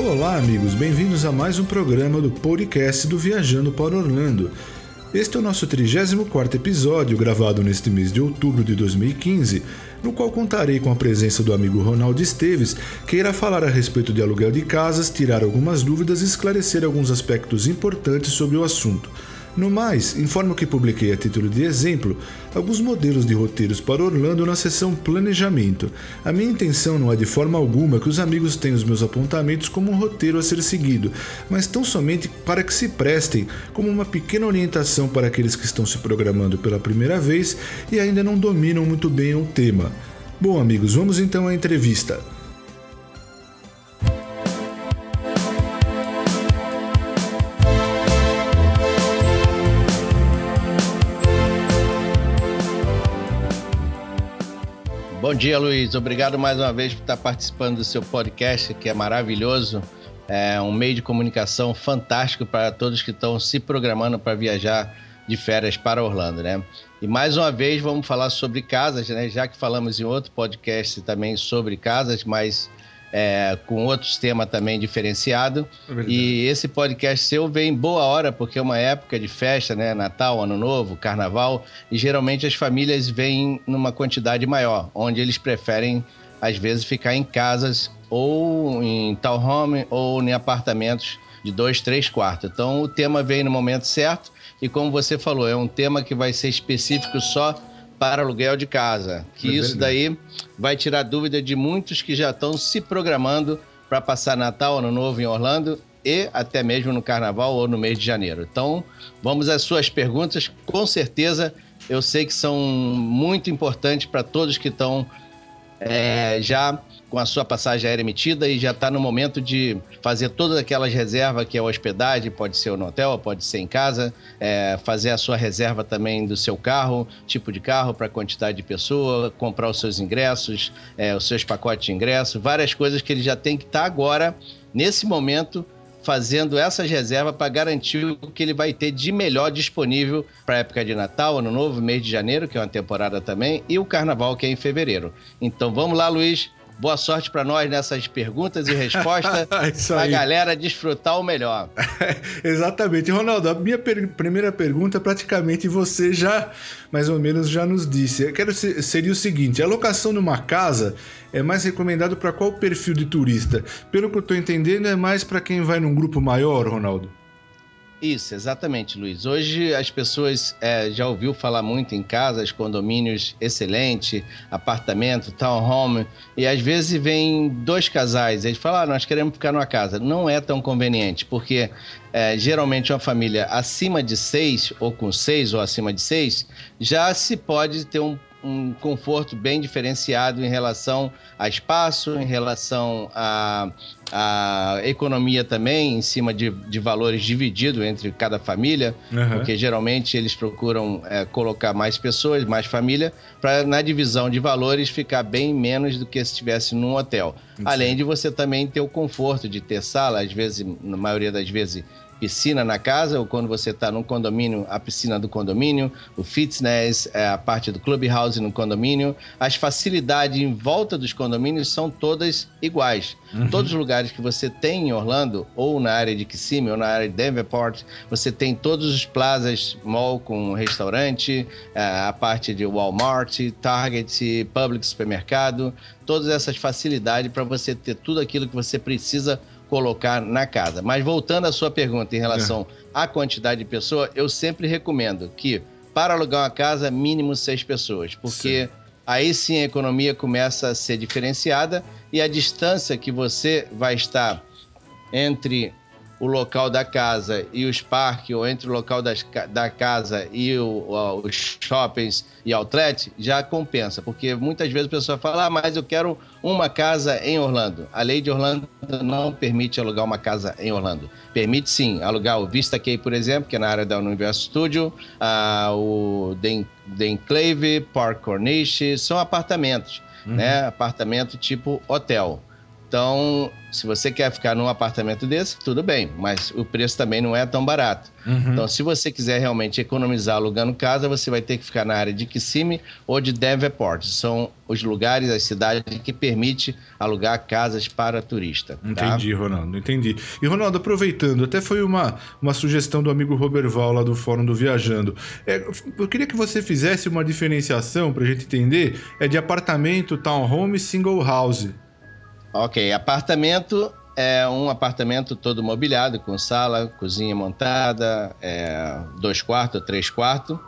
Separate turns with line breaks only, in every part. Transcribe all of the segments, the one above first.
Olá, amigos, bem-vindos a mais um programa do podcast do Viajando para Orlando. Este é o nosso 34 episódio, gravado neste mês de outubro de 2015, no qual contarei com a presença do amigo Ronaldo Esteves, que irá falar a respeito de aluguel de casas, tirar algumas dúvidas e esclarecer alguns aspectos importantes sobre o assunto. No mais, informo que publiquei a título de exemplo alguns modelos de roteiros para Orlando na seção Planejamento. A minha intenção não é de forma alguma que os amigos tenham os meus apontamentos como um roteiro a ser seguido, mas tão somente para que se prestem como uma pequena orientação para aqueles que estão se programando pela primeira vez e ainda não dominam muito bem o tema. Bom, amigos, vamos então à entrevista.
Bom dia, Luiz. Obrigado mais uma vez por estar participando do seu podcast, que é maravilhoso. É um meio de comunicação fantástico para todos que estão se programando para viajar de férias para Orlando, né? E mais uma vez vamos falar sobre casas, né? Já que falamos em outro podcast também sobre casas, mas é, com outros temas também diferenciado. e esse podcast seu vem em boa hora, porque é uma época de festa, né? Natal, Ano Novo, Carnaval, e geralmente as famílias vêm numa quantidade maior, onde eles preferem, às vezes, ficar em casas ou em townhome ou em apartamentos de dois, três quartos. Então o tema vem no momento certo e como você falou, é um tema que vai ser específico só para aluguel de casa. Que
É
isso daí vai tirar dúvida de muitos que já estão se programando para passar Natal, Ano Novo em Orlando e até mesmo no Carnaval ou no mês de janeiro. Então, vamos às suas perguntas. Com certeza, eu sei que são muito importantes para todos que estão é, já com a sua passagem aérea emitida e já está no momento de fazer todas aquelas reservas que é hospedagem, pode ser no hotel, pode ser em casa, é, fazer a sua reserva também do seu carro, tipo de carro para quantidade de pessoa, comprar os seus ingressos, é, os seus pacotes de ingresso, várias coisas que ele já tem que estar tá agora, nesse momento, fazendo essas reservas para garantir o que ele vai ter de melhor disponível para a época de Natal, Ano Novo, mês de janeiro, que é uma temporada também, e o Carnaval, que é em fevereiro. Então vamos lá, Luiz. Boa sorte para nós nessas perguntas e respostas,
Isso
para a galera desfrutar o melhor.
Exatamente. Ronaldo, a minha per- primeira pergunta, praticamente você já, mais ou menos, já nos disse. Eu quero se- seria o seguinte: a locação numa casa é mais recomendado para qual perfil de turista? Pelo que eu estou entendendo, é mais para quem vai num grupo maior, Ronaldo.
Isso, exatamente, Luiz. Hoje as pessoas é, já ouviu falar muito em casas, condomínios excelente, apartamento, townhome, e às vezes vem dois casais, eles falam, ah, nós queremos ficar numa casa. Não é tão conveniente, porque é, geralmente uma família acima de seis, ou com seis, ou acima de seis, já se pode ter um, um conforto bem diferenciado em relação a espaço, em relação a a economia também em cima de, de valores divididos entre cada família, porque geralmente eles procuram é, colocar mais pessoas, mais família, para na divisão de valores ficar bem menos do que se estivesse num hotel. Além de você também ter o conforto de ter sala, às vezes, na maioria das vezes, piscina na casa, ou quando você está num condomínio, a piscina do condomínio, o fitness, é, a parte do clubhouse no condomínio. As facilidades em volta dos condomínios são todas iguais. Todos os lugares que você tem em Orlando, ou na área de Kissimmee, ou na área de Denverport, você tem todos os plazas, mall com restaurante, é, a parte de Walmart, Target, Public Supermercado, todas essas facilidades para você ter tudo aquilo que você precisa colocar na casa. Mas voltando à sua pergunta em relação à quantidade de pessoas, eu sempre recomendo que para alugar uma casa, mínimo seis pessoas, porque aí sim a economia começa a ser diferenciada e a distância que você vai estar entre o local da casa e os parques, ou entre o local das, da casa e o, os shoppings e outlet, já compensa. Porque muitas vezes a pessoa fala, ah, mas eu quero uma casa em Orlando. A lei de Orlando não permite alugar uma casa em Orlando. Permite sim alugar o Vista Key, por exemplo, que é na área da Universo Studio, ah, o The, The Enclave, Park Corniche, são apartamentos, uhum. né? Apartamento tipo hotel. Então, se você quer ficar num apartamento desse, tudo bem, mas o preço também não é tão barato. Uhum. Então, se você quiser realmente economizar alugando casa, você vai ter que ficar na área de Kissimmee ou de Davenport. São os lugares, as cidades que permite alugar casas para turista.
Tá? Entendi, Ronaldo, entendi. E, Ronaldo, aproveitando, até foi uma, uma sugestão do amigo Roberval lá do Fórum do Viajando. É, eu queria que você fizesse uma diferenciação para a gente entender é de apartamento, townhome e single house.
Ok, apartamento é um apartamento todo mobiliado, com sala, cozinha montada, é, dois quartos, três quartos,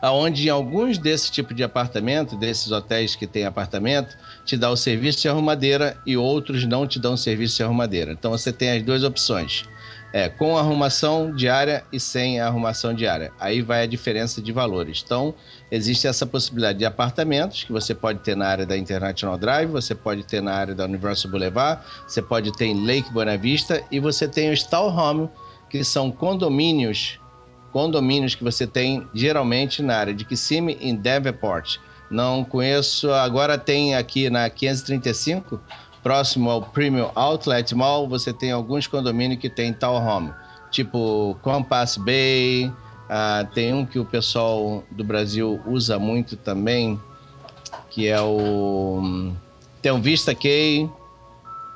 aonde em alguns desse tipo de apartamento, desses hotéis que tem apartamento, te dá o serviço de arrumadeira e outros não te dão serviço de arrumadeira. Então você tem as duas opções é, com arrumação diária e sem arrumação diária. Aí vai a diferença de valores. Então, existe essa possibilidade de apartamentos que você pode ter na área da International Drive, você pode ter na área da Universal Boulevard, você pode ter em Lake Buena Vista e você tem os Home, que são condomínios, condomínios que você tem geralmente na área de Kissimmee em Davenport. Não conheço, agora tem aqui na 535 próximo ao Premium Outlet Mall, você tem alguns condomínios que tem townhome, tipo Compass Bay, uh, tem um que o pessoal do Brasil usa muito também, que é o... Tem o Vista Key,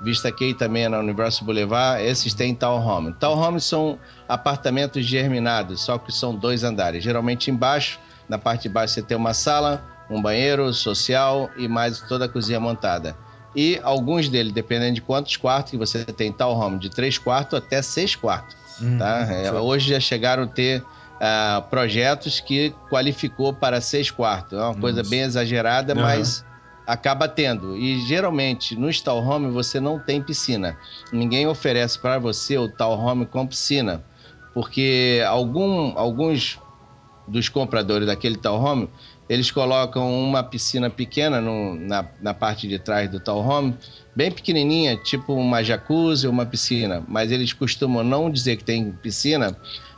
Vista Key também é na Universal Boulevard, esses têm townhome. Townhome são apartamentos germinados, só que são dois andares. Geralmente embaixo, na parte de baixo você tem uma sala, um banheiro social e mais toda a cozinha montada e alguns deles, dependendo de quantos quartos que você tem, tal home de três quartos até seis quartos. Hum, tá? É, hoje já chegaram a ter uh, projetos que qualificou para seis quartos. É uma coisa bem exagerada, uhum. mas acaba tendo. E geralmente no Stall Home você não tem piscina. Ninguém oferece para você o Tal Home com piscina, porque algum, alguns dos compradores daquele Tal Home eles colocam uma piscina pequena no, na, na parte de trás do townhome, bem pequenininha, tipo uma jacuzzi ou uma piscina, mas eles costumam não dizer que tem piscina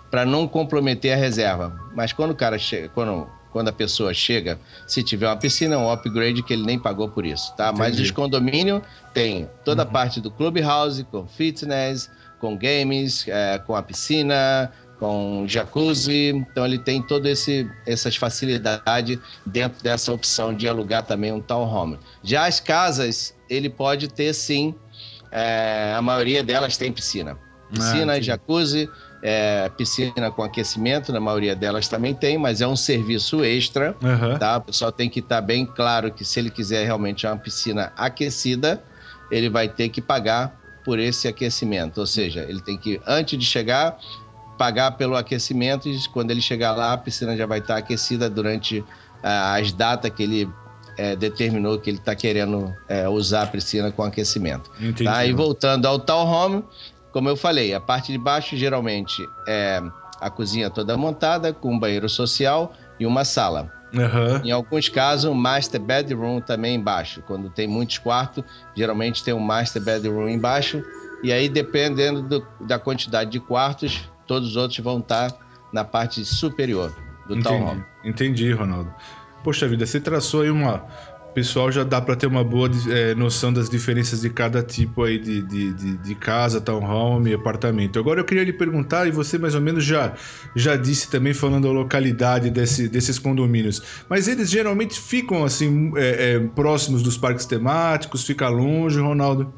para não comprometer a reserva. Mas quando o cara chega, quando, quando a pessoa chega, se tiver uma piscina, é um upgrade que ele nem pagou por isso, tá? Entendi. Mas os condomínios tem toda a uhum. parte do clubhouse com fitness, com games, é, com a piscina, com jacuzzi, então ele tem todas essas facilidades dentro dessa opção de alugar também um townhome. Já as casas, ele pode ter sim, é, a maioria delas tem piscina. Piscina, ah, jacuzzi, é, piscina com aquecimento, na maioria delas também tem, mas é um serviço extra, uhum. tá? O pessoal tem que estar tá bem claro que se ele quiser realmente uma piscina aquecida, ele vai ter que pagar por esse aquecimento, ou seja, ele tem que, antes de chegar, pagar pelo aquecimento e quando ele chegar lá, a piscina já vai estar aquecida durante uh, as datas que ele é, determinou que ele está querendo é, usar a piscina com aquecimento. Entendi. Tá? E voltando ao townhome, como eu falei, a parte de baixo geralmente é a cozinha toda montada, com um banheiro social e uma sala. Uhum. Em alguns casos, um master bedroom também embaixo. Quando tem muitos quartos, geralmente tem um master bedroom embaixo. E aí, dependendo do, da quantidade de quartos, todos os outros vão estar na parte superior do
entendi,
townhome.
Entendi, Ronaldo. Poxa vida, você traçou aí uma. O pessoal já dá para ter uma boa é, noção das diferenças de cada tipo aí de, de, de, de casa, townhome apartamento. Agora eu queria lhe perguntar, e você mais ou menos já, já disse também, falando a localidade desse, desses condomínios, mas eles geralmente ficam assim é, é, próximos dos parques temáticos, fica longe, Ronaldo?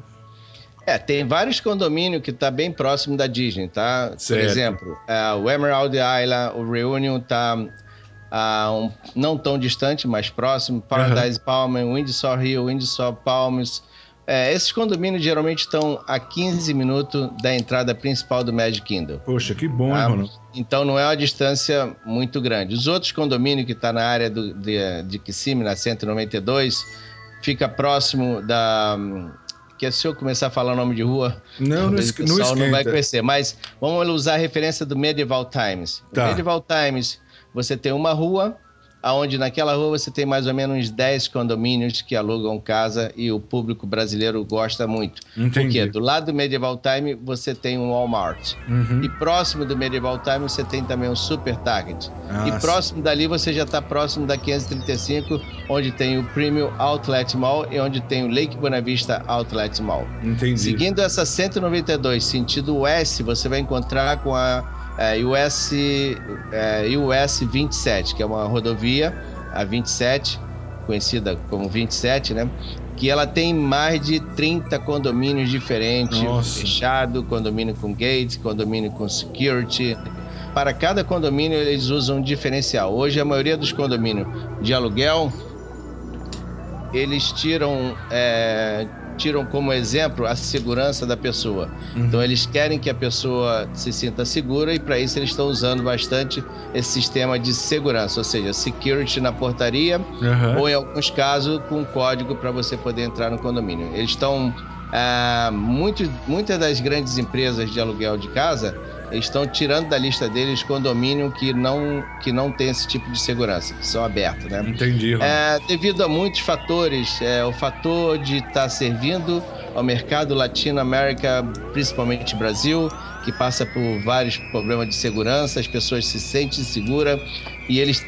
É, tem vários condomínios que tá bem próximo da Disney, tá? Certo. Por exemplo, é, o Emerald Island, o Reunion tá uh, um, não tão distante, mas próximo. Paradise uhum. Palm, Windsor Hill, Windsor Palms, É, esses condomínios geralmente estão a 15 minutos da entrada principal do Magic Kingdom.
Poxa, que bom, tá? mano?
Então não é uma distância muito grande. Os outros condomínios que estão tá na área do, de, de Kissimmee, na 192, fica próximo da. Que se eu começar a falar o nome de rua,
não, não, o pessoal não,
não vai conhecer. Mas vamos usar a referência do Medieval Times. Tá. O Medieval Times, você tem uma rua aonde naquela rua você tem mais ou menos uns 10 condomínios que alugam casa e o público brasileiro gosta muito.
Entendi.
Porque do lado do Medieval Time você tem um Walmart.
Uhum.
E próximo do Medieval Time você tem também um Super Target.
Ah,
e próximo dali você já está próximo da 535, onde tem o Premium Outlet Mall e onde tem o Lake Buena Vista Outlet Mall.
Entendi.
Seguindo essa 192, sentido oeste, você vai encontrar com a é, US, é, US 27, que é uma rodovia, a 27, conhecida como 27, né? Que ela tem mais de 30 condomínios diferentes,
Nossa.
fechado, condomínio com gate, condomínio com security. Para cada condomínio eles usam um diferencial. Hoje a maioria dos condomínios de aluguel eles tiram é, tiram como exemplo a segurança da pessoa. Uhum. Então eles querem que a pessoa se sinta segura e para isso eles estão usando bastante esse sistema de segurança, ou seja, security na portaria
uhum.
ou em alguns casos com código para você poder entrar no condomínio. Eles estão ah, muito, muitas das grandes empresas de aluguel de casa estão tirando da lista deles condomínio que não, que não tem esse tipo de segurança, que são abertos, né?
Entendi.
É, devido a muitos fatores, é, o fator de estar tá servindo ao mercado latino-américa, principalmente Brasil, que passa por vários problemas de segurança, as pessoas se sentem seguras e eles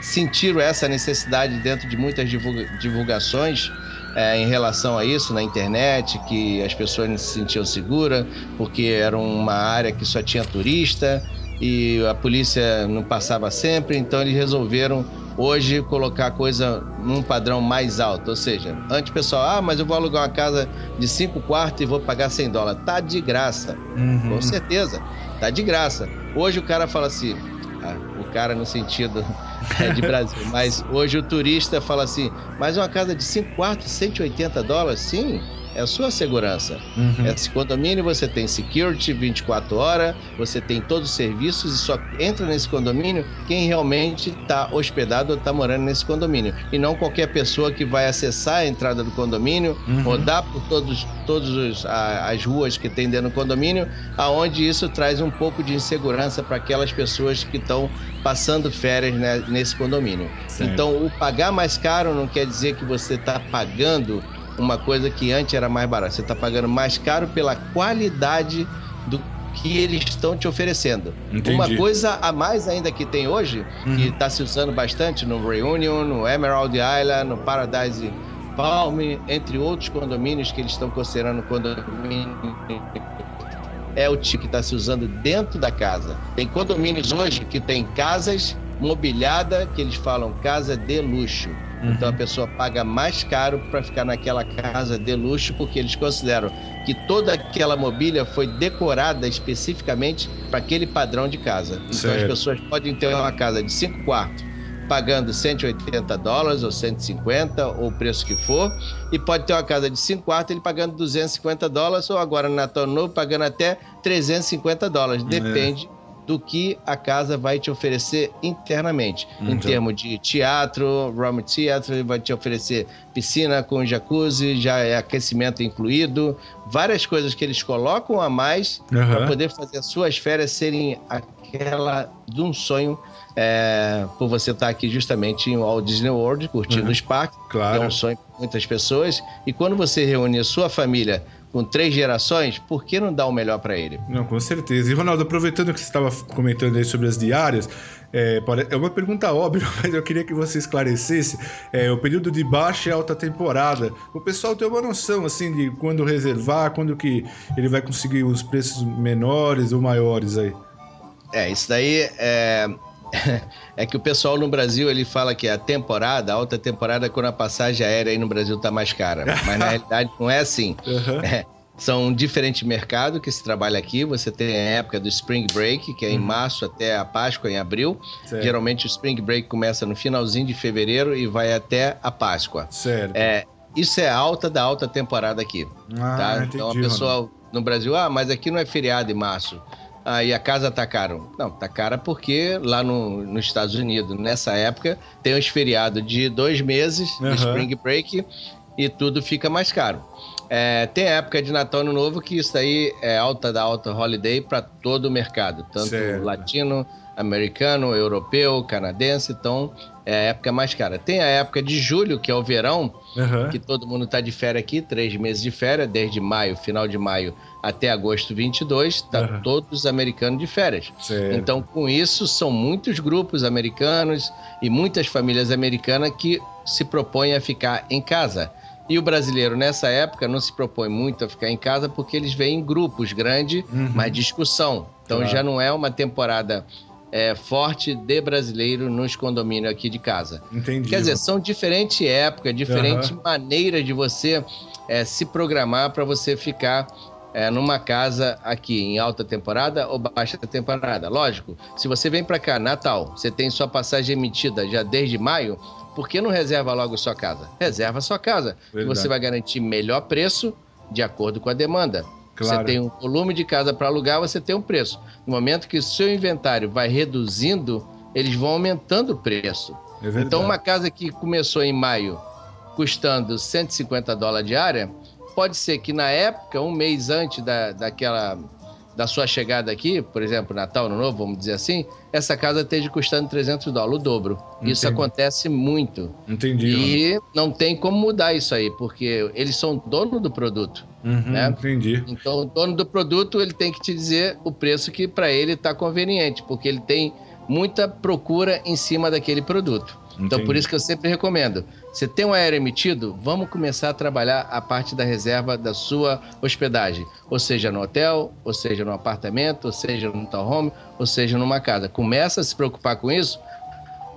sentiram essa necessidade dentro de muitas divulgações é, em relação a isso na internet, que as pessoas não se sentiam seguras, porque era uma área que só tinha turista e a polícia não passava sempre, então eles resolveram hoje colocar a coisa num padrão mais alto. Ou seja, antes o pessoal, ah, mas eu vou alugar uma casa de cinco quartos e vou pagar 100 dólares. Tá de graça,
uhum.
com certeza, tá de graça. Hoje o cara fala assim, ah, o cara no sentido é, de Brasil. Mas hoje o turista fala assim: mas uma casa de 5 quartos, 180 dólares? Sim, é a sua segurança.
Uhum.
Esse condomínio você tem security 24 horas, você tem todos os serviços e só entra nesse condomínio quem realmente está hospedado ou está morando nesse condomínio. E não qualquer pessoa que vai acessar a entrada do condomínio,
uhum.
rodar por todos, todos as ruas que tem dentro do condomínio, aonde isso traz um pouco de insegurança para aquelas pessoas que estão passando férias né, nesse condomínio.
Certo.
Então, o pagar mais caro não quer dizer que você está pagando uma coisa que antes era mais barata. Você está pagando mais caro pela qualidade do que eles estão te oferecendo.
Entendi.
Uma coisa a mais ainda que tem hoje,
Uhum.
que está se usando bastante no Reunion, no Emerald Island, no Paradise Palm, entre outros condomínios que eles estão considerando condomínio é o tipo que está se usando dentro da casa. Tem condomínios hoje que tem casas mobiliadas que eles falam casa de luxo.
Uhum.
Então a pessoa paga mais caro para ficar naquela casa de luxo porque eles consideram que toda aquela mobília foi decorada especificamente para aquele padrão de casa. Então
Certo.
as pessoas podem ter uma casa de cinco quartos pagando 180 dólares ou 150 ou o preço que for e pode ter uma casa de 5 quartos ele pagando 250 dólares ou agora no Natal Novo pagando até 350 dólares. Depende do que a casa vai te oferecer internamente. Em
Então.
termos de teatro, room theater, vai te oferecer piscina com jacuzzi, já é aquecimento incluído, várias coisas que eles colocam a mais
Aham.
para poder fazer as suas férias serem aquela de um sonho é, por você estar aqui justamente em Walt Disney World, curtindo
Uhum.
os parques, que é
Claro.
um sonho para muitas pessoas. E quando você reúne a sua família com três gerações, por que não dar o melhor para ele?
Não, com certeza. E Ronaldo, aproveitando que você estava comentando aí sobre as diárias, é, é uma pergunta óbvia, mas eu queria que você esclarecesse é, o período de baixa e alta temporada. O pessoal tem uma noção assim de quando reservar, quando que ele vai conseguir os preços menores ou maiores aí.
É, isso daí é. É que o pessoal no Brasil ele fala que a temporada, a alta temporada, é quando a passagem aérea aí no Brasil tá mais cara. Mas na realidade não é assim.
Aham.
São diferentes mercados que se trabalha aqui. Você tem a época do Spring Break, que é em
Uhum.
março até a Páscoa, em abril.
Certo.
Geralmente o Spring Break começa no finalzinho de fevereiro e vai até a Páscoa.
Certo.
É, isso é alta da alta temporada aqui. Ah, tá? Entendi, então a pessoa mano. no Brasil, ah, mas aqui não é feriado em março. Aí a casa tá cara. Não, tá cara porque lá no, nos Estados Unidos, nessa época, tem os feriados de dois meses, uhum. Spring Break, e tudo fica mais caro. É, tem época de Natal Ano Novo que isso aí é alta da alta holiday para todo o mercado, tanto certo. latino, americano, europeu, canadense, então é a época mais cara. Tem a época de julho, que é o verão, uhum. que todo mundo está de férias aqui, três meses de férias, desde maio, final de maio até agosto 22, tá uhum. todos os americanos de férias. Certo. Então, com isso, são muitos grupos americanos e muitas famílias americanas que se propõem a ficar em casa. E o brasileiro, nessa época, não se propõe muito a ficar em casa porque eles vêm em grupos grandes, uhum. mas discussão. Então, claro. já não é uma temporada é, forte de brasileiro nos condomínios aqui de casa.
Entendi.
Quer dizer, são diferentes épocas, diferentes uhum. maneiras de você é, se programar para você ficar é, numa casa aqui em alta temporada ou baixa temporada. Lógico, se você vem para cá, Natal, você tem sua passagem emitida já desde maio, por que não reserva logo sua casa? Reserva sua casa. Verdade. Você vai garantir melhor preço de acordo com a demanda. Claro. Você tem um volume de casa para alugar, você tem um preço. No momento que o seu inventário vai reduzindo, eles vão aumentando o preço. É então, uma casa que começou em maio custando 150 dólares diária, pode ser que na época, um mês antes da, daquela da sua chegada aqui, por exemplo, Natal, no Novo, vamos dizer assim, essa casa esteja custando 300 dólares, o dobro. Entendi. Isso acontece muito.
Entendi.
E não tem como mudar isso aí, porque eles são dono do produto.
Uhum, né? Entendi.
Então, o dono do produto, ele tem que te dizer o preço que para ele está conveniente, porque ele tem muita procura em cima daquele produto. Entendi. Então, por isso que eu sempre recomendo. Você tem um aéreo emitido, vamos começar a trabalhar a parte da reserva da sua hospedagem. Ou seja, no hotel, ou seja, no apartamento, ou seja, no townhome, ou seja, numa casa. Começa a se preocupar com isso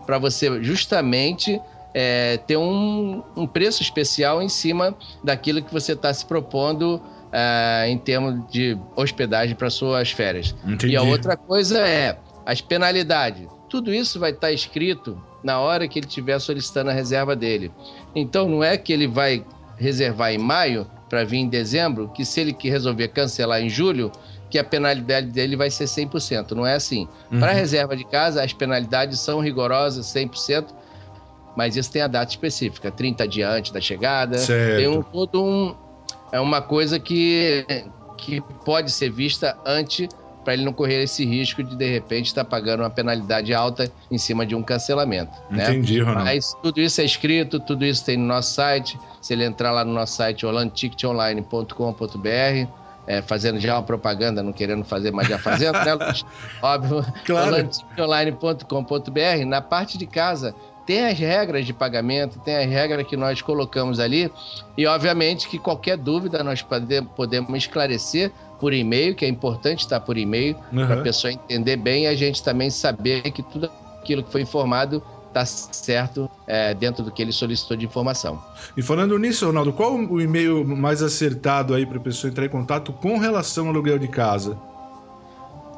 para você justamente é, ter um, um, preço especial em cima daquilo que você está se propondo é, em termos de hospedagem para suas férias. Entendi. E a outra coisa é as penalidades. Tudo isso vai estar tá escrito na hora que ele estiver solicitando a reserva dele. Então não é que ele vai reservar em maio para vir em dezembro, que se ele resolver cancelar em julho, que a penalidade dele vai ser 100%. Não é assim. Uhum. Para reserva de casa, as penalidades são rigorosas, 100%, mas isso tem a data específica, 30 dias antes da chegada.
Certo.
Tem um, todo um. É uma coisa que, que pode ser vista antes para ele não correr esse risco de de repente estar tá pagando uma penalidade alta em cima de um cancelamento.
Né? Entendi,
né? Ronaldo. Mas tudo isso é escrito, tudo isso tem no nosso site. Se ele entrar lá no nosso site holandticketonline.com.br, é, fazendo já uma propaganda, não querendo fazer, mas já fazendo, né, Óbvio. Claro. holandticketonline.com.br, na parte de casa tem as regras de pagamento, tem as regras que nós colocamos ali, e obviamente que qualquer dúvida nós podemos esclarecer por e-mail, que é importante estar por e-mail, uhum. para a pessoa entender bem e a gente também saber que tudo aquilo que foi informado está certo é, dentro do que ele solicitou de informação.
E falando nisso, Ronaldo, qual o e-mail mais acertado aí para a pessoa entrar em contato com relação ao aluguel de casa?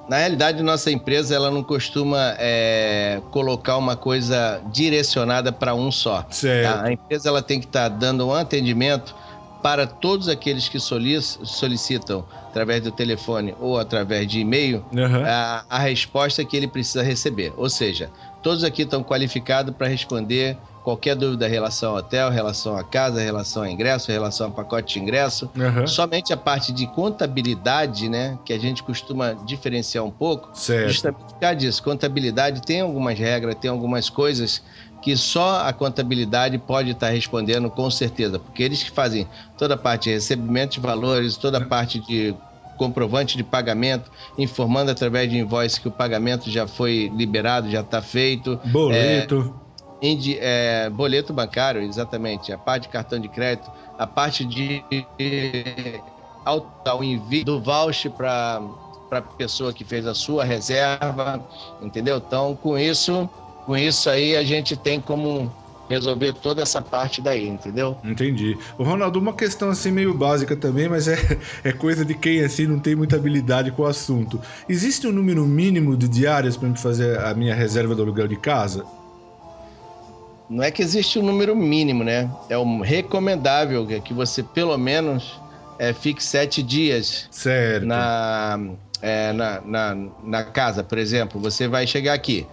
Na realidade, nossa empresa ela não costuma é, colocar uma coisa direcionada para um só.
Tá?
A empresa ela tem que estar tá dando um atendimento para todos aqueles que solicitam através do telefone ou através de e-mail uhum. a, a resposta que ele precisa receber. Ou seja, todos aqui estão qualificados para responder qualquer dúvida em relação ao hotel, relação à casa, relação ao ingresso, relação ao pacote de ingresso. Uhum. Somente a parte de contabilidade, né, que a gente costuma diferenciar um pouco,
certo.
justamente por causa disso. Contabilidade tem algumas regras, tem algumas coisas que só a contabilidade pode estar respondendo com certeza, porque eles que fazem toda a parte de recebimento de valores, toda a parte de comprovante de pagamento, informando através de invoice que o pagamento já foi liberado, já está feito.
Boleto.
É, Indi, é, boleto bancário, exatamente, a parte de cartão de crédito, a parte de ao envio do voucher para para a pessoa que fez a sua reserva, entendeu? Então, com isso, com isso aí a gente tem como resolver toda essa parte daí, entendeu?
Entendi. O Ronaldo, uma questão assim meio básica também, mas é, é coisa de quem assim não tem muita habilidade com o assunto. Existe um número mínimo de diárias para me fazer a minha reserva do aluguel de casa?
não é que existe um número mínimo, né? É um recomendável que você pelo menos é, fique sete dias
certo.
Na, é, na, na, na casa, por exemplo. Você vai chegar aqui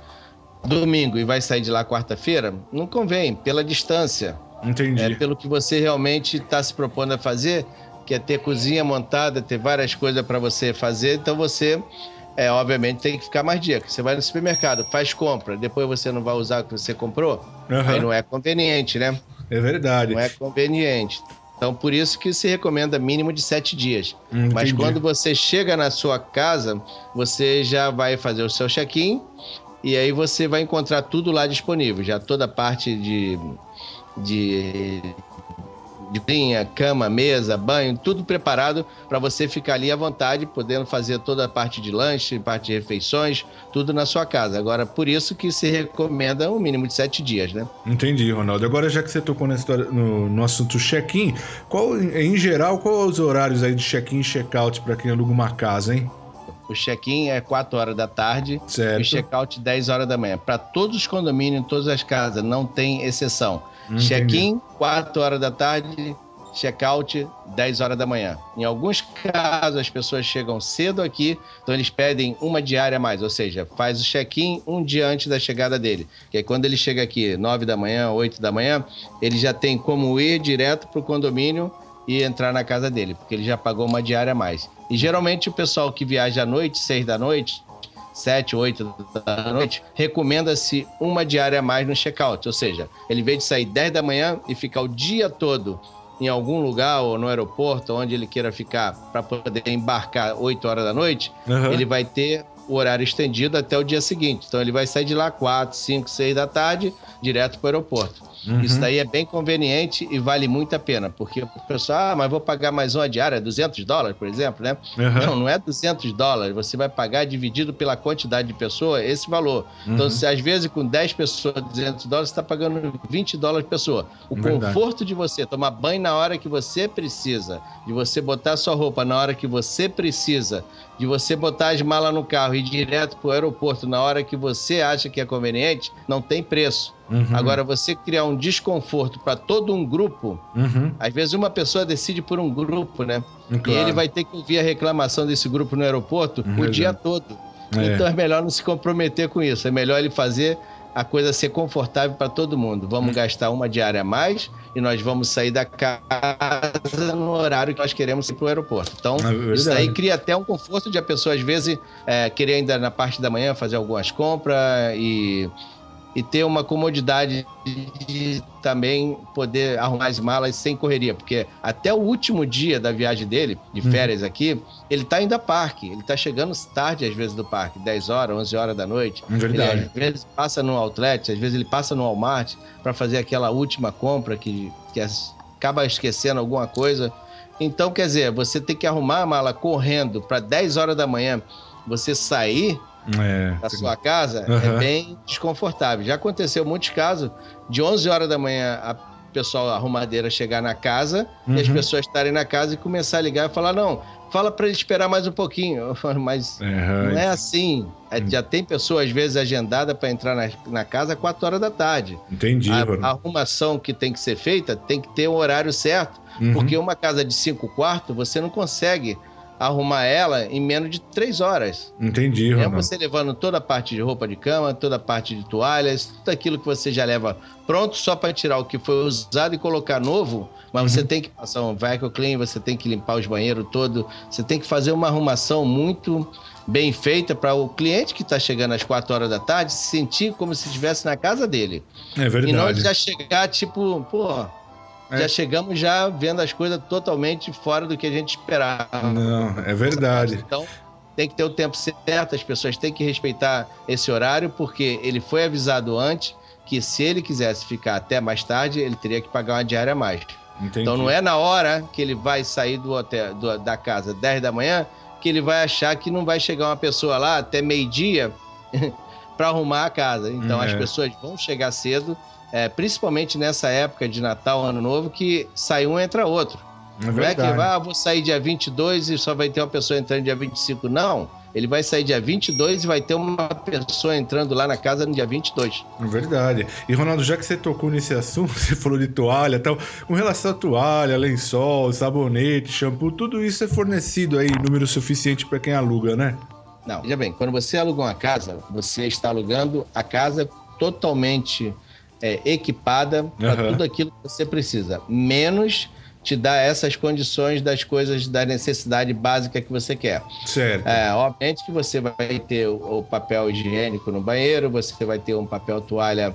domingo e vai sair de lá quarta-feira, não convém, pela distância.
Entendi.
É pelo que você realmente está se propondo a fazer, que é ter cozinha montada, ter várias coisas para você fazer, então você é, obviamente tem que ficar mais dias. Você vai no supermercado, faz compra, depois você não vai usar o que você comprou, uhum. aí não é conveniente, né?
É verdade.
Não é conveniente. Então, por isso que se recomenda mínimo de sete dias. Hum, Mas quando você chega na sua casa, você já vai fazer o seu check-in e aí você vai encontrar tudo lá disponível. Já toda a parte de, de de cama, mesa, banho, tudo preparado para você ficar ali à vontade, podendo fazer toda a parte de lanche, parte de refeições, tudo na sua casa. Agora, por isso que se recomenda um mínimo de sete dias, né?
Entendi, Ronaldo. Agora, já que você tocou na história, no, no assunto check-in, qual, em geral, quais os horários aí de check-in e check-out para quem aluga uma casa, hein?
O check-in é 4 horas da tarde
certo.
e o check-out 10 horas da manhã. Para todos os condomínios, todas as casas, não tem exceção. Check-in, 4 horas da tarde, check-out 10 horas da manhã. Em alguns casos, as pessoas chegam cedo aqui, então eles pedem uma diária a mais, ou seja, faz o check-in um dia antes da chegada dele. Que aí quando ele chega aqui 9 da manhã, 8 da manhã, ele já tem como ir direto para o condomínio e entrar na casa dele, porque ele já pagou uma diária a mais. E geralmente o pessoal que viaja à noite, 6 da noite, 7, 8 da noite, recomenda-se uma diária a mais no check-out. Ou seja, ele vem de sair 10 da manhã e ficar o dia todo em algum lugar ou no aeroporto onde ele queira ficar para poder embarcar 8 horas da noite, uhum. ele vai ter o horário estendido até o dia seguinte. Então ele vai sair de lá 4, 5, 6 da tarde, direto para o aeroporto. Uhum. Isso daí é bem conveniente e vale muito a pena, porque o pessoal, ah, mas vou pagar mais uma diária, 200 dólares, por exemplo, né? Uhum. Não, não é 200 dólares, você vai pagar dividido pela quantidade de pessoa esse valor. Então, uhum. Então, se às vezes com 10 pessoas, 200 dólares, você está pagando 20 dólares por pessoa. O Verdade. conforto de você tomar banho na hora que você precisa, de você botar sua roupa na hora que você precisa, de você botar as malas no carro e ir direto para o aeroporto na hora que você acha que é conveniente, não tem preço. Uhum. Agora, você criar um desconforto para todo um grupo, uhum. às vezes uma pessoa decide por um grupo, né? Claro. E ele vai ter que ouvir a reclamação desse grupo no aeroporto uhum. o dia todo. É. Então é melhor não se comprometer com isso. É melhor ele fazer a coisa ser confortável para todo mundo. Vamos hum. gastar uma diária a mais e nós vamos sair da casa no horário que nós queremos ir para o aeroporto. Então, é isso aí cria até um conforto de a pessoa, às vezes, é, querer ainda na parte da manhã fazer algumas compras e e ter uma comodidade de também poder arrumar as malas sem correria, porque até o último dia da viagem dele, de uhum. férias aqui, ele tá indo a parque, ele tá chegando tarde às vezes do parque, 10 horas, 11 horas da noite.
É verdade.
Ele, às vezes passa no outlet, às vezes ele passa no Walmart para fazer aquela última compra que, que acaba esquecendo alguma coisa. Então, quer dizer, você tem que arrumar a mala correndo para 10 horas da manhã, você sair é, da sua casa uhum. é bem desconfortável. Já aconteceu muitos casos de 11 horas da manhã a pessoal arrumadeira chegar na casa uhum. e as uhum. pessoas estarem na casa e começar a ligar e falar: não, fala para ele esperar mais um pouquinho. Eu falo, mas uhum. não é assim. É, já tem pessoa, às vezes, agendada para entrar na, na casa às 4 horas da tarde.
Entendi.
A, a, arrumação que tem que ser feita tem que ter o horário certo. Uhum. Porque uma casa de cinco quartos, você não consegue arrumar ela em menos de três horas.
Entendi,
É você levando toda a parte de roupa de cama, toda a parte de toalhas, tudo aquilo que você já leva pronto só para tirar o que foi usado e colocar novo, mas uhum. você tem que passar um vacuum clean, você tem que limpar os banheiros todo, você tem que fazer uma arrumação muito bem feita para o cliente que está chegando às quatro horas da tarde se sentir como se estivesse na casa dele.
É verdade.
E não já chegar tipo, pô, é. Já chegamos já vendo as coisas totalmente fora do que a gente esperava.
Não, é verdade.
Então, tem que ter o tempo certo, as pessoas têm que respeitar esse horário, porque ele foi avisado antes que se ele quisesse ficar até mais tarde, ele teria que pagar uma diária a mais. Entendi. Então não é na hora que ele vai sair do hotel, do, da casa 10 da manhã que ele vai achar que não vai chegar uma pessoa lá até meio-dia para arrumar a casa. Então é. as pessoas vão chegar cedo é, principalmente nessa época de Natal, Ano Novo, que sai um entra outro. É não é que ah, vou sair dia 22 e só vai ter uma pessoa entrando dia 25. Não. Ele vai sair dia 22 e vai ter uma pessoa entrando lá na casa no dia 22.
Verdade. E Ronaldo, já que você tocou nesse assunto, você falou de toalha e tal, com relação a toalha, lençol, sabonete, shampoo, tudo isso é fornecido aí em número suficiente para quem aluga, né?
Não, veja bem, quando você aluga uma casa, você está alugando a casa totalmente é, equipada para uhum. tudo aquilo que você precisa, menos te dá essas condições das coisas da necessidade básica que você quer.
Certo.
É, obviamente que você vai ter o, o papel higiênico no banheiro, você vai ter um papel toalha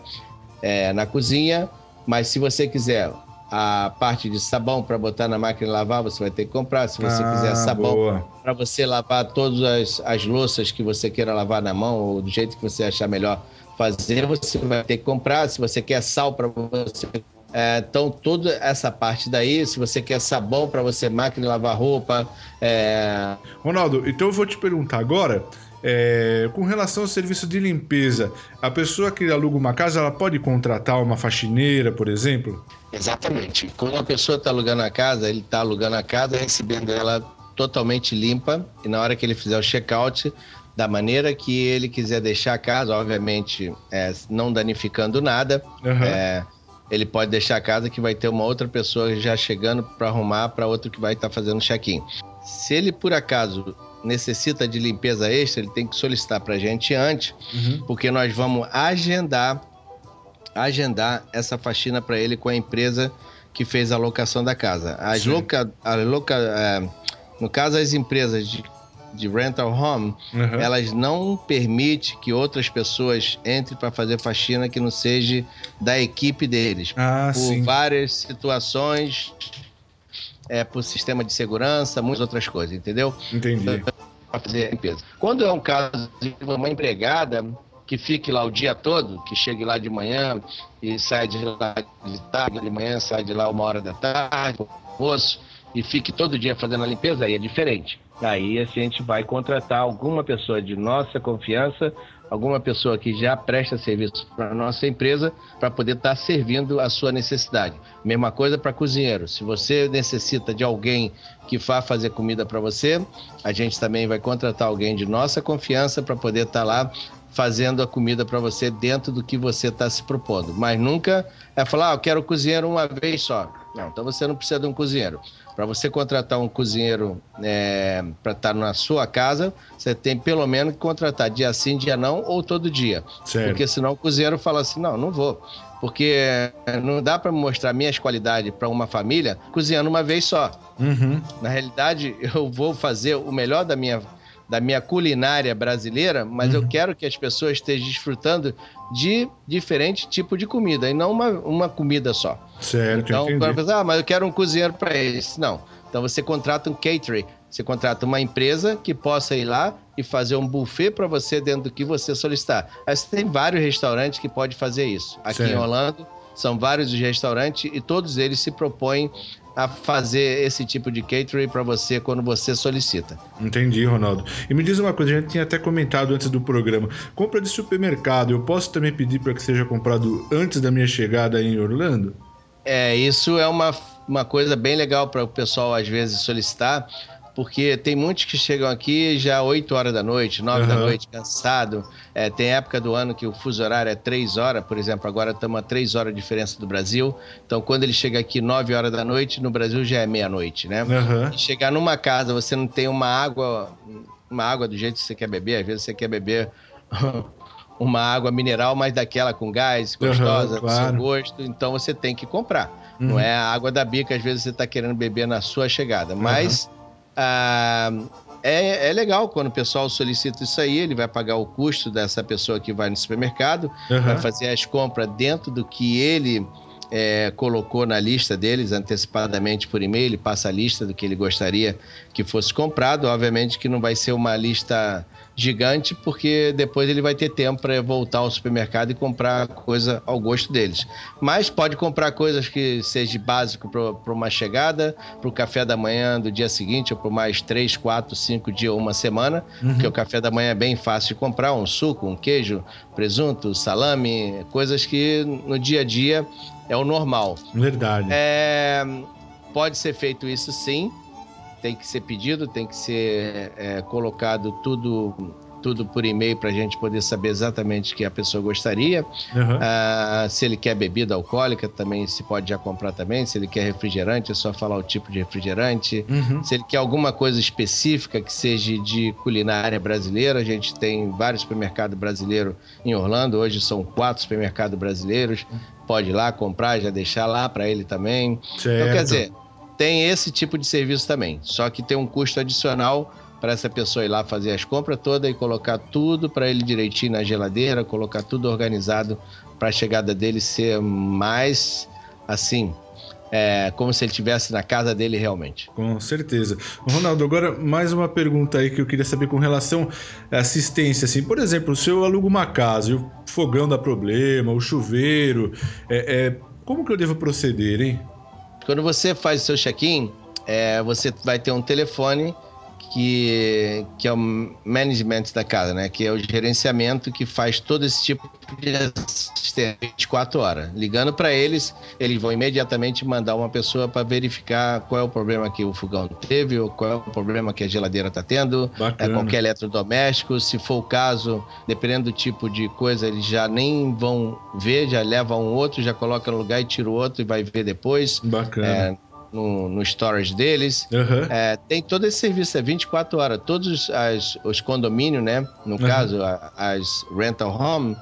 é, na cozinha, mas se você quiser a parte de sabão para botar na máquina lavar, você vai ter que comprar. Se você ah, quiser sabão para você lavar todas as, as louças que você queira lavar na mão, ou do jeito que você achar melhor fazer, você vai ter que comprar. Se você quer sal para você é, então, toda essa parte daí, se você quer sabão para você, máquina lavar roupa. É...
Ronaldo, então eu vou te perguntar agora. É, com relação ao serviço de limpeza, a pessoa que aluga uma casa, ela pode contratar uma faxineira, por exemplo?
Exatamente. Quando a pessoa está alugando a casa, ele está alugando a casa, recebendo ela totalmente limpa, e na hora que ele fizer o check-out, da maneira que ele quiser deixar a casa, obviamente, é, não danificando nada. Uhum. É, ele pode deixar a casa que vai ter uma outra pessoa já chegando para arrumar para outro que vai estar tá fazendo check-in. Se ele por acaso necessita de limpeza extra, ele tem que solicitar para a gente antes, uhum. porque nós vamos agendar agendar essa faxina para ele com a empresa que fez a locação da casa. As loca, a loca, é, no caso as empresas de de rental home, uhum. elas não permitem que outras pessoas entrem para fazer faxina que não seja da equipe deles. Ah, por sim. várias situações, é, por sistema de segurança, muitas outras coisas, entendeu?
Entendi.
Para fazer limpeza. Quando é um caso de uma empregada que fique lá o dia todo, que chegue lá de manhã e sai de lá de tarde, de manhã sai de lá uma hora da tarde, almoço, e fique todo dia fazendo a limpeza, aí é diferente. Aí a gente vai contratar alguma pessoa de nossa confiança, alguma pessoa que já presta serviço para a nossa empresa, para poder estar tá servindo a sua necessidade. Mesma coisa para cozinheiro. Se você necessita de alguém que vá fazer comida para você, a gente também vai contratar alguém de nossa confiança para poder estar tá lá fazendo a comida para você dentro do que você está se propondo. Mas nunca é falar, ah, eu quero cozinheiro uma vez só. Não, então você não precisa de um cozinheiro. Para você contratar um cozinheiro é, para estar tá na sua casa, você tem pelo menos que contratar dia sim, dia não, ou todo dia. Porque senão o cozinheiro fala assim: não, não vou. Porque não dá para mostrar minhas qualidades para uma família cozinhando uma vez só. Uhum. Na realidade, eu vou fazer o melhor da minha da minha culinária brasileira, mas uhum. eu quero que as pessoas estejam desfrutando de diferente tipo de comida e não uma, uma comida só.
Certo,
então,
entendi.
Pensar, ah, mas eu quero um cozinheiro para isso. Não. Então você contrata um catering, você contrata uma empresa que possa ir lá e fazer um buffet para você dentro do que você solicitar. Mas tem vários restaurantes que podem fazer isso. Aqui certo. em Orlando são vários os restaurantes e todos eles se propõem a fazer esse tipo de catering para você quando você solicita.
Entendi, Ronaldo. E me diz uma coisa, a gente tinha até comentado antes do programa. Compra de supermercado, eu posso também pedir para que seja comprado antes da minha chegada em Orlando?
É, isso é uma, uma coisa bem legal para o pessoal às vezes solicitar, porque tem muitos que chegam aqui já 8 horas da noite, 9 uhum. da noite, cansado. É, tem época do ano que o fuso horário é 3 horas, por exemplo, agora estamos a 3 horas de diferença do Brasil. Então, quando ele chega aqui 9 horas da noite, no Brasil já é meia-noite, né? Uhum. chegar numa casa, você não tem uma água, uma água do jeito que você quer beber, às vezes você quer beber uma água mineral, mas daquela com gás, gostosa, uhum, claro. seu gosto, então você tem que comprar. Uhum. Não é a água da bica, às vezes você está querendo beber na sua chegada. Mas ah, é, é legal quando o pessoal solicita isso aí, ele vai pagar o custo dessa pessoa que vai no supermercado, uhum. vai fazer as compras dentro do que ele é, colocou na lista deles antecipadamente por e-mail, ele passa a lista do que ele gostaria que fosse comprado. Obviamente que não vai ser uma lista gigante, porque depois ele vai ter tempo para voltar ao supermercado e comprar coisa ao gosto deles. Mas pode comprar coisas que seja básico para uma chegada, para o café da manhã do dia seguinte, ou por mais três, quatro, cinco dias ou uma semana, uhum. porque o café da manhã é bem fácil de comprar, um suco, um queijo, presunto, salame, coisas que no dia a dia é o normal.
Verdade.
É, pode ser feito isso sim, tem que ser pedido, tem que ser é, colocado tudo tudo por e-mail para a gente poder saber exatamente o que a pessoa gostaria. Uhum. Uh, se ele quer bebida alcoólica, também se pode já comprar também. Se ele quer refrigerante, é só falar o tipo de refrigerante. Uhum. Se ele quer alguma coisa específica que seja de culinária brasileira, a gente tem vários supermercados brasileiros em Orlando. Hoje são quatro supermercados brasileiros. Pode ir lá comprar, já deixar lá para ele também. Certo. Então, quer dizer, tem esse tipo de serviço também. Só que tem um custo adicional para essa pessoa ir lá fazer as compras todas e colocar tudo para ele direitinho na geladeira, colocar tudo organizado para a chegada dele ser mais assim, é, como se ele estivesse na casa dele realmente.
Com certeza. Ronaldo, agora mais uma pergunta aí que eu queria saber com relação à assistência. Assim, por exemplo, se eu alugo uma casa e o fogão dá problema, o chuveiro, é, é, como que eu devo proceder, hein?
Quando você faz o seu check-in, é, você vai ter um telefone que, que é o management da casa, né? Que é o gerenciamento que faz todo esse tipo de assistência 24 horas. Ligando para eles, eles vão imediatamente mandar uma pessoa para verificar qual é o problema que o fogão teve, ou qual é o problema que a geladeira está tendo, é, qualquer eletrodoméstico. Se for o caso, dependendo do tipo de coisa, eles já nem vão ver, já leva um outro, já coloca no lugar e tira o outro e vai ver depois.
Bacana.
É, no, no storage deles. Uhum. É, tem todo esse serviço, é 24 horas. Todos as, os condomínios, né? No uhum. caso, a, as rental home,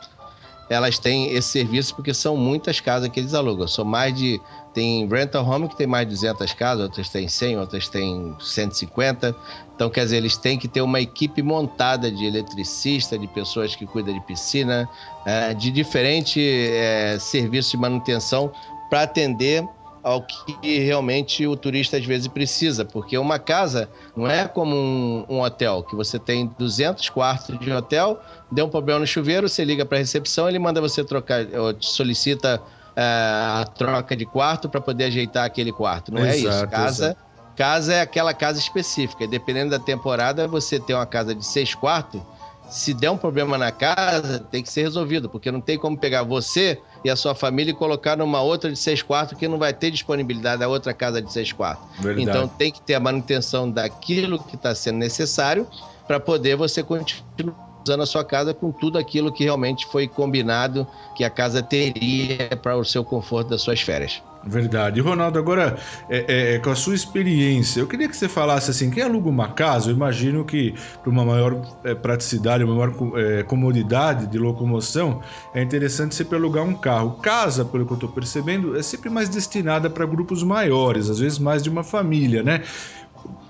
elas têm esse serviço porque são muitas casas que eles alugam. São mais de. Tem rental home que tem mais de 200 casas, outras têm 100, outras têm 150. Então, quer dizer, eles têm que ter uma equipe montada de eletricista, de pessoas que cuidam de piscina, é, de diferentes é, serviços de manutenção para atender ao que realmente o turista às vezes precisa, porque uma casa não é como um, um hotel, que você tem 200 quartos de hotel, deu um problema no chuveiro, você liga para a recepção, ele manda você trocar, solicita uh, a troca de quarto para poder ajeitar aquele quarto. Não exato, é isso. Casa, exato. casa é aquela casa específica. Dependendo da temporada, você tem uma casa de seis quartos se der um problema na casa, tem que ser resolvido, porque não tem como pegar você e a sua família e colocar numa outra de seis quartos que não vai ter disponibilidade da outra casa de seis quartos. Verdade. Então tem que ter a manutenção daquilo que está sendo necessário para poder você continuar usando a sua casa com tudo aquilo que realmente foi combinado que a casa teria para o seu conforto das suas férias.
Verdade. Ronaldo, agora, é, é, é, com a sua experiência, eu queria que você falasse assim: quem aluga uma casa, eu imagino que para uma maior é, praticidade, uma maior é, comodidade de locomoção, é interessante sempre alugar um carro. Casa, pelo que eu estou percebendo, é sempre mais destinada para grupos maiores, às vezes mais de uma família, né?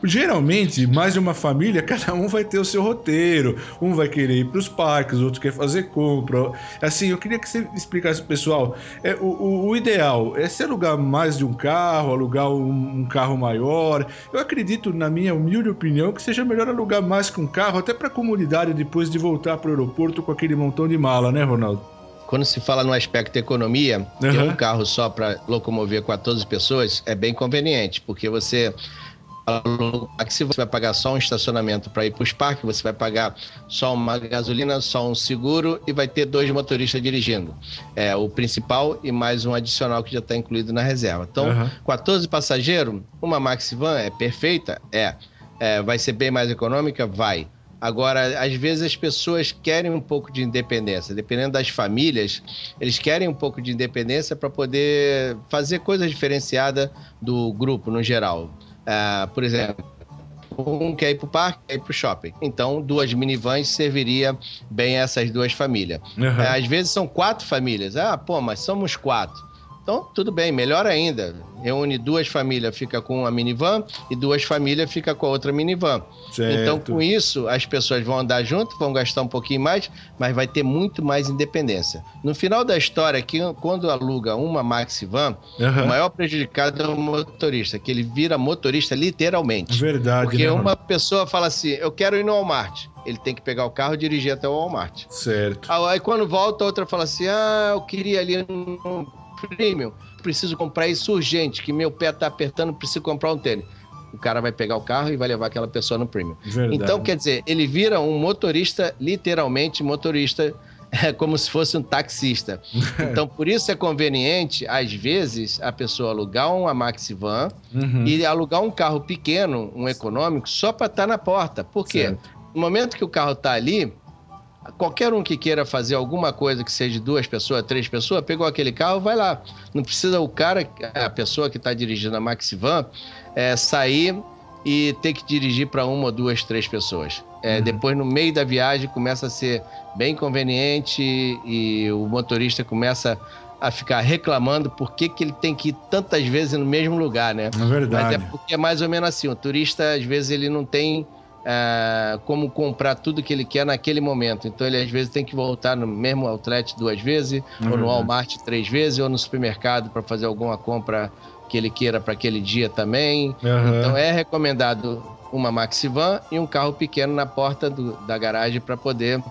Geralmente, mais de uma família, cada um vai ter o seu roteiro. Um vai querer ir para os parques, outro quer fazer compra. Assim, eu queria que você explicasse pro pessoal. É, o, o, o ideal é se alugar mais de um carro, alugar um, um, carro maior. Eu acredito, na minha humilde opinião, que seja melhor alugar mais que um carro, até para a comunidade depois de voltar para o aeroporto com aquele montão de mala, né, Ronaldo?
Quando se fala no aspecto economia, uhum. ter um carro só para locomover 14 pessoas é bem conveniente, porque você se você vai pagar só um estacionamento para ir para os parques, você vai pagar só uma gasolina, só um seguro e vai ter dois motoristas dirigindo. É o principal e mais um adicional que já está incluído na reserva. Então, uhum. 14 passageiros, uma Maxivan é perfeita? É. é. Vai ser bem mais econômica? Vai. Agora, às vezes as pessoas querem um pouco de independência, dependendo das famílias, eles querem um pouco de independência para poder fazer coisas diferenciadas do grupo no geral. Uh, por exemplo, um quer ir para o parque, quer ir para o shopping. Então, duas minivans serviria bem essas duas famílias. Uhum. às vezes são quatro famílias. Ah, pô, mas somos quatro. Então, tudo bem, melhor ainda. Reúne duas famílias, fica com uma minivan, e duas famílias fica com a outra minivan. Certo. Então, com isso, as pessoas vão andar junto, vão gastar um pouquinho mais, mas vai ter muito mais independência. No final da história, que quando aluga uma Maxi Van, uhum. o maior prejudicado é o motorista, que ele vira motorista literalmente.
Verdade.
Porque né, uma pessoa fala assim: eu quero ir no Walmart ele tem que pegar o carro e dirigir até o Walmart.
Certo.
Aí quando volta, a outra fala assim: ah, eu queria ali no premium, preciso comprar isso urgente, que meu pé tá apertando, preciso comprar um tênis. O cara vai pegar o carro e vai levar aquela pessoa no premium. Verdade. Então, quer dizer, ele vira um motorista, literalmente motorista é como se fosse um taxista. Então, por isso é conveniente, às vezes, a pessoa alugar uma maxi van uhum. e alugar um carro pequeno, um econômico, só para estar tá na porta. Por quê? Certo. No momento que o carro está ali, qualquer um que queira fazer alguma coisa que seja duas pessoas, três pessoas, pegou aquele carro, vai lá. Não precisa o cara, a pessoa que está dirigindo a maxi van, é, sair e ter que dirigir para uma, duas, três pessoas. É, uhum. Depois, no meio da viagem, começa a ser bem conveniente e o motorista começa a ficar reclamando por que, que ele tem que ir tantas vezes no mesmo lugar, né?
É verdade.
Mas é porque é mais ou menos assim, o turista, às vezes, ele não tem é, como comprar tudo que ele quer naquele momento. Então, ele, às vezes, tem que voltar no mesmo outlet duas vezes, é ou no Walmart três vezes, ou no supermercado para fazer alguma compra que ele queira para aquele dia também. Uhum. Então, é recomendado uma Maxivan e um carro pequeno na porta do, da garagem para poder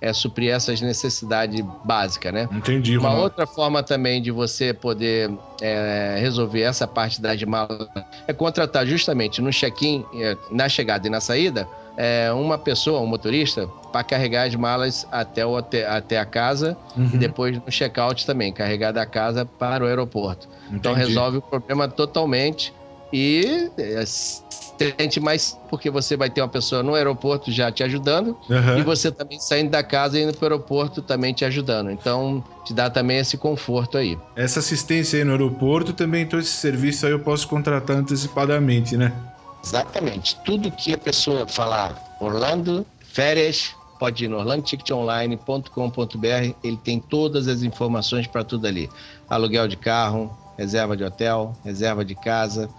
é, suprir essas necessidades básicas, né?
Entendi.
Uma outra forma também de você poder é, resolver essa parte das malas é contratar justamente no check-in, é, na chegada e na saída, é, uma pessoa, um motorista, para carregar as malas até, o, até, até a casa uhum. e depois no check-out também, carregar da casa para o aeroporto. Então, Entendi. Então resolve o problema totalmente e é, sente mais porque você vai ter uma pessoa no aeroporto já te ajudando uhum. e você também saindo da casa e indo para o aeroporto também te ajudando. Então, te dá também esse conforto aí.
Essa assistência aí no aeroporto também, então esse serviço aí eu posso contratar antecipadamente, né?
Exatamente. Tudo que a pessoa falar Orlando, férias, pode ir no orlandoticketonline.com.br, ele tem todas as informações para tudo ali. Aluguel de carro, reserva de hotel, reserva de casa,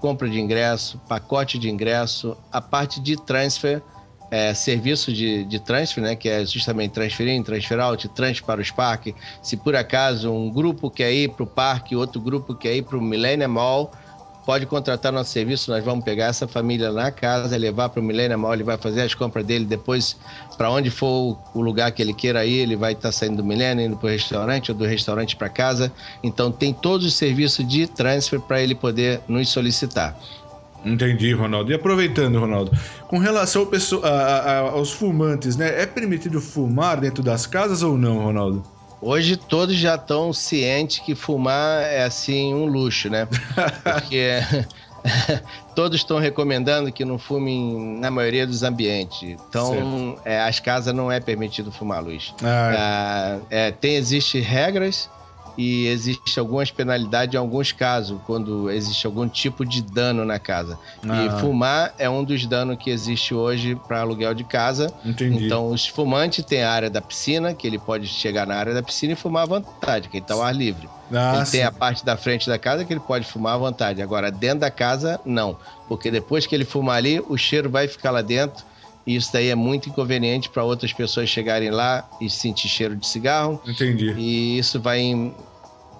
compra de ingresso, pacote de ingresso, a parte de transfer, é, serviço de, de transfer, né, que é justamente transfer in, transfer out, transfer para os parques. Se por acaso um grupo quer ir para o parque, outro grupo quer ir para o Millennium Mall, pode contratar nosso serviço, nós vamos pegar essa família na casa, levar para o Millennium Mall, ele vai fazer as compras dele, depois para onde for o lugar que ele queira ir, ele vai estar tá saindo do Millennium, indo para o restaurante ou do restaurante para casa. Então tem todos os serviços de transfer para ele poder nos solicitar.
Entendi, Ronaldo. E aproveitando, Ronaldo, com relação ao a, a, aos fumantes, né? É permitido fumar dentro das casas ou não, Ronaldo?
Hoje todos já estão cientes que fumar é assim um luxo, né? Porque todos estão recomendando que não fumem na maioria dos ambientes. Então, é, as casas não é permitido fumar, Luiz. Ah. É, tem existe regras e existe algumas penalidades em alguns casos, quando existe algum tipo de dano na casa. Ah. E fumar é um dos danos que existe hoje para aluguel de casa.
Entendi.
Então, os fumantes têm a área da piscina, que ele pode chegar na área da piscina e fumar à vontade, que ele está ao ar livre. Ah, ele sim. tem a parte da frente da casa que ele pode fumar à vontade. Agora, dentro da casa, não. Porque depois que ele fumar ali, o cheiro vai ficar lá dentro e isso daí é muito inconveniente para outras pessoas chegarem lá e sentir cheiro de cigarro.
Entendi.
E isso vai,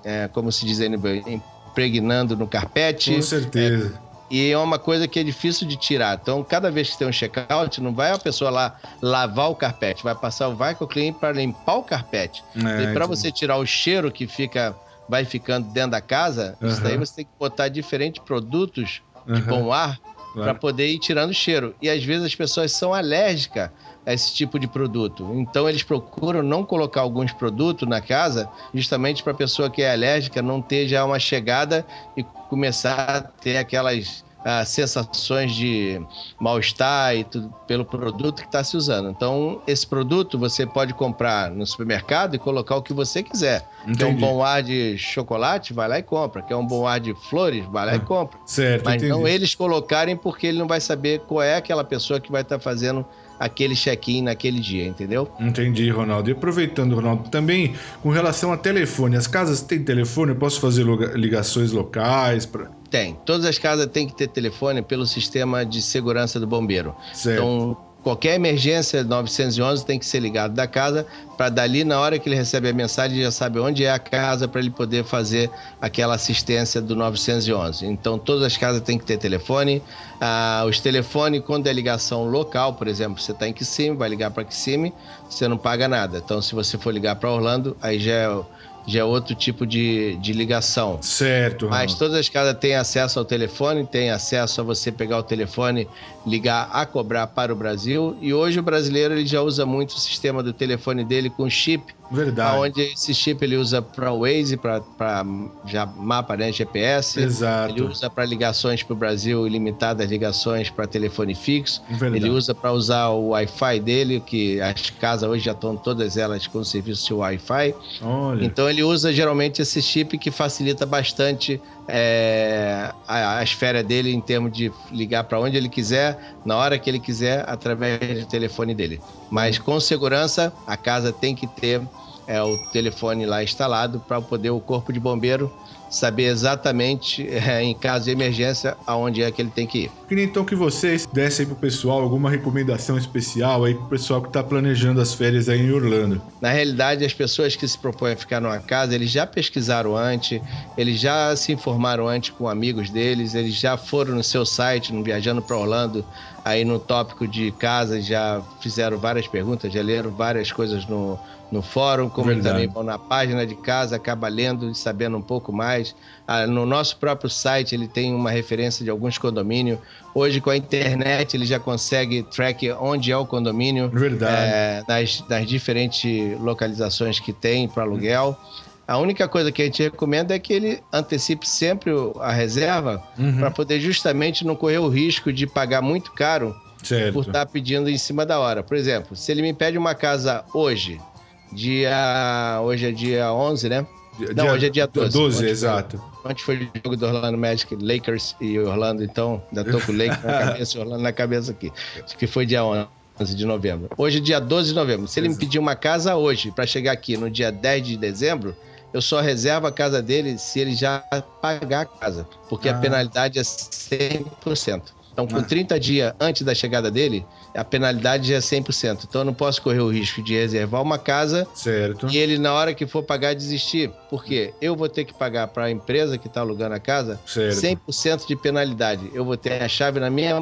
é, como se diz, impregnando no carpete.
Com certeza.
É, e é uma coisa que é difícil de tirar. Então, cada vez que tem um check-out, não vai a pessoa lá lavar o carpete, vai passar o vacuum clean para limpar o carpete. É, e para você tirar o cheiro que fica, vai ficando dentro da casa, uhum. isso daí você tem que botar diferentes produtos de uhum. bom ar claro. para poder ir tirando o cheiro. E às vezes as pessoas são alérgicas a esse tipo de produto. Então eles procuram não colocar alguns produtos na casa, justamente para a pessoa que é alérgica não ter já uma chegada e começar a ter aquelas ah, sensações de mal-estar e tudo pelo produto que está se usando. Então, esse produto você pode comprar no supermercado e colocar o que você quiser. Entendi. Quer um bom ar de chocolate? Vai lá e compra. Quer um bom ar de flores? Vai lá ah, e compra.
Certo,
Mas
entendi.
não eles colocarem porque ele não vai saber qual é aquela pessoa que vai estar tá fazendo aquele check-in naquele dia, entendeu?
Entendi, Ronaldo. E aproveitando, Ronaldo, também com relação a telefone, as casas têm telefone? Eu posso fazer ligações locais? Pra...
Tem. Todas as casas têm que ter telefone pelo sistema de segurança do bombeiro.
Certo. Então,
qualquer emergência 911 tem que ser ligado da casa para dali na hora que ele recebe a mensagem já sabe onde é a casa para ele poder fazer aquela assistência do 911. Então todas as casas têm que ter telefone. Ah, os telefones quando é ligação local, por exemplo, você está em Kissimmee, vai ligar para Kissimmee, você não paga nada. Então se você for ligar para Orlando, aí já é já é outro tipo de, de ligação.
Certo.
Mas todas as casas têm acesso ao telefone, têm acesso a você pegar o telefone, ligar a cobrar para o Brasil. E hoje o brasileiro ele já usa muito o sistema do telefone dele com chip.
Verdade.
Onde esse chip ele usa para Waze, para já mapa, né, GPS.
Exato.
Ele usa para ligações para o Brasil, ilimitadas ligações para telefone fixo.
Verdade.
Ele usa para usar o Wi-Fi dele, que as casas hoje já estão todas elas com serviço de Wi-Fi.
Olha.
Então ele usa geralmente esse chip que facilita bastante é, as férias dele em termos de ligar para onde ele quiser, na hora que ele quiser, através do telefone dele. Mas com segurança, a casa tem que ter é, o telefone lá instalado para poder o corpo de bombeiro saber exatamente, é, em caso de emergência, aonde é que ele tem que ir.
Queria então que vocês dessem aí pro pessoal alguma recomendação especial aí pro pessoal que está planejando as férias aí em Orlando.
Na realidade, as pessoas que se propõem a ficar numa casa, eles já pesquisaram antes, eles já se informaram antes com amigos deles, eles já foram no seu site, no Viajando para Orlando, aí no tópico de casa, já fizeram várias perguntas, já leram várias coisas no, no fórum, como Verdade. também vão na página de casa, acaba lendo e sabendo um pouco mais. Ah, no nosso próprio site ele tem uma referência de alguns condomínios. Hoje com a internet ele já consegue track onde é o condomínio,
Verdade. É,
nas, nas diferentes localizações que tem para aluguel. A única coisa que a gente recomenda é que ele antecipe sempre a reserva uhum. para poder justamente não correr o risco de pagar muito caro
certo.
por estar tá pedindo em cima da hora. Por exemplo, se ele me pede uma casa hoje, dia. Hoje é dia 11, né?
Dia, Não, hoje é dia 12. 12,
ontem
exato.
Foi, ontem foi o jogo do Orlando Magic, Lakers e Orlando, então ainda tô com o Lakers na cabeça e Orlando na cabeça aqui. Acho que foi dia 11 de novembro. Hoje é dia 12 de novembro. Se ele me pedir uma casa hoje para chegar aqui no dia 10 de dezembro, eu só reservo a casa dele se ele já pagar a casa, porque ah. a penalidade é 100%. Então, com 30 ah. dias antes da chegada dele, a penalidade já é 100%. Então, eu não posso correr o risco de reservar uma casa
certo.
e ele, na hora que for pagar, desistir. Porque eu vou ter que pagar para a empresa que está alugando a casa
certo.
100% de penalidade. Eu vou ter a chave na minha,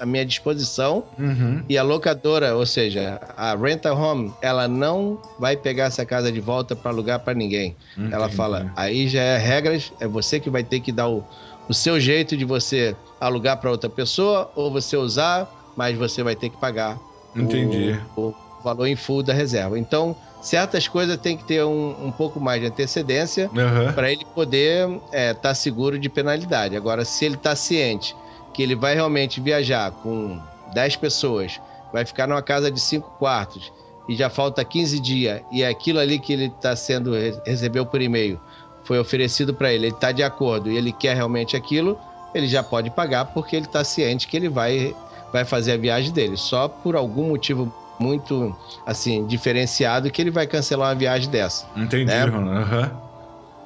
à minha disposição
uhum.
e a locadora, ou seja, a rental home, ela não vai pegar essa casa de volta para alugar para ninguém. Entendi. Ela fala, aí já é regras, é você que vai ter que dar o o seu jeito de você alugar para outra pessoa ou você usar, mas você vai ter que pagar
Entendi.
O, o valor em full da reserva. Então, certas coisas tem que ter um, um pouco mais de antecedência
uhum.
para ele poder estar é, tá seguro de penalidade. Agora, se ele está ciente que ele vai realmente viajar com 10 pessoas, vai ficar numa casa de 5 quartos e já falta 15 dias e é aquilo ali que ele está sendo recebeu por e-mail foi oferecido para ele, ele está de acordo e ele quer realmente aquilo, ele já pode pagar porque ele está ciente que ele vai, vai fazer a viagem dele. Só por algum motivo muito assim diferenciado que ele vai cancelar uma viagem dessa.
Entendi, né? Uhum.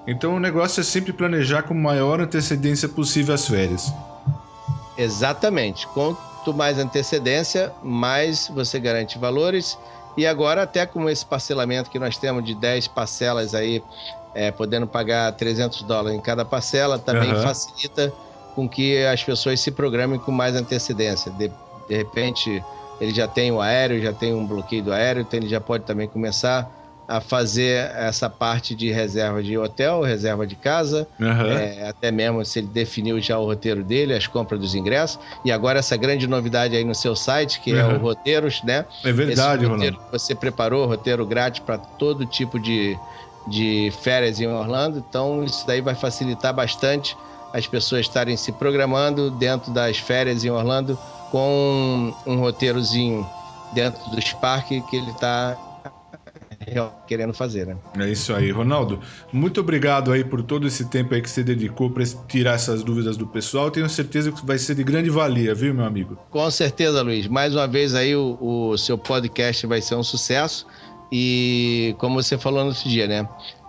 Então o negócio é sempre planejar com maior antecedência possível as férias.
Exatamente. Quanto mais antecedência, mais você garante valores. E agora, até com esse parcelamento que nós temos de 10 parcelas aí é, podendo pagar 300 dólares em cada parcela, também uhum. facilita com que as pessoas se programem com mais antecedência. De, de repente, ele já tem o aéreo, já tem um bloqueio do aéreo, então ele já pode também começar a fazer essa parte de reserva de hotel, reserva de casa,
uhum.
é, até mesmo se ele definiu já o roteiro dele, as compras dos ingressos. E agora essa grande novidade aí no seu site, que uhum. é o Roteiros, né?
É verdade,
Esse roteiro que você preparou, roteiro grátis para todo tipo de, de férias em Orlando, então isso daí vai facilitar bastante as pessoas estarem se programando dentro das férias em Orlando com um, roteirozinho dentro dos parques que ele está querendo fazer, né?
É isso aí, Ronaldo. Muito obrigado aí por todo esse tempo aí que você dedicou para tirar essas dúvidas do pessoal. Tenho certeza que vai ser de grande valia, viu, meu amigo?
Com certeza, Luiz. Mais uma vez aí o, o seu podcast vai ser um sucesso. E como você falou no outro dia, né?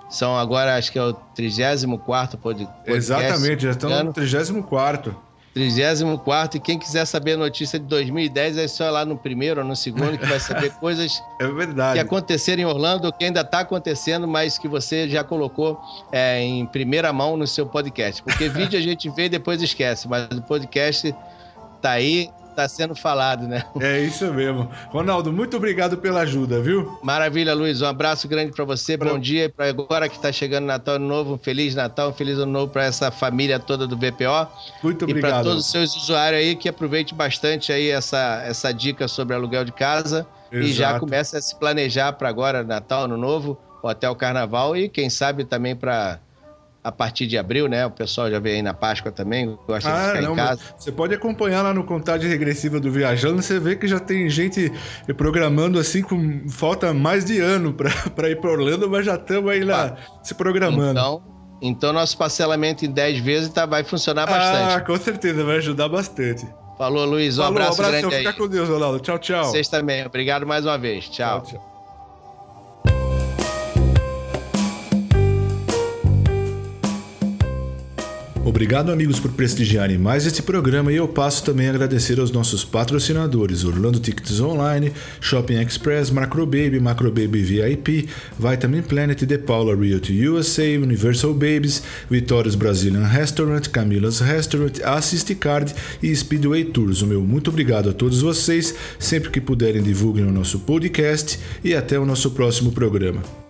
São agora, acho que é o 34 podcast.
Exatamente, já estão no 34.
34 e quem quiser saber a notícia de 2010 é só ir lá no primeiro ou no segundo que vai saber coisas
é verdade.
que aconteceram em Orlando, que ainda está acontecendo, mas que você já colocou é, em primeira mão no seu podcast. Porque vídeo a gente vê e depois esquece, mas o podcast tá aí tá sendo falado, né?
É isso mesmo. Ronaldo, muito obrigado pela ajuda, viu?
Maravilha, Luiz. Um abraço grande para você. Pra... Bom dia. Para agora que está chegando Natal Novo, um feliz Natal, um feliz ano novo para essa família toda do VPO.
Muito obrigado. E para
todos os seus usuários aí que aproveite bastante aí essa, essa dica sobre aluguel de casa Exato. e já comece a se planejar para agora Natal, Ano Novo, ou até o Carnaval e quem sabe também para a partir de abril, né? O pessoal já vê aí na Páscoa também, gosta ah, de ficar não, em casa.
Você pode acompanhar lá no Contagem Regressiva do Viajando, você vê que já tem gente programando assim, com falta mais de ano para ir para Orlando, mas já estamos aí lá ah, se programando.
Então, então, nosso parcelamento em 10 vezes tá, vai funcionar bastante.
Ah, com certeza, vai ajudar bastante.
Falou, Luiz. Um Falou, abraço, abraço grande
Fica com Deus, Ronaldo. Tchau, tchau.
Vocês também. Obrigado mais uma vez. tchau. tchau, tchau.
Obrigado, amigos, por prestigiarem mais este programa e eu passo também a agradecer aos nossos patrocinadores: Orlando Tickets Online, Shopping Express, Macrobaby, Macrobaby VIP, Vitamin Planet, The Paula Realty USA, Universal Babies, Vitórios Brazilian Restaurant, Camila's Restaurant, Assist Card e Speedway Tours. O meu muito obrigado a todos vocês. Sempre que puderem, divulguem o nosso podcast e até o nosso próximo programa.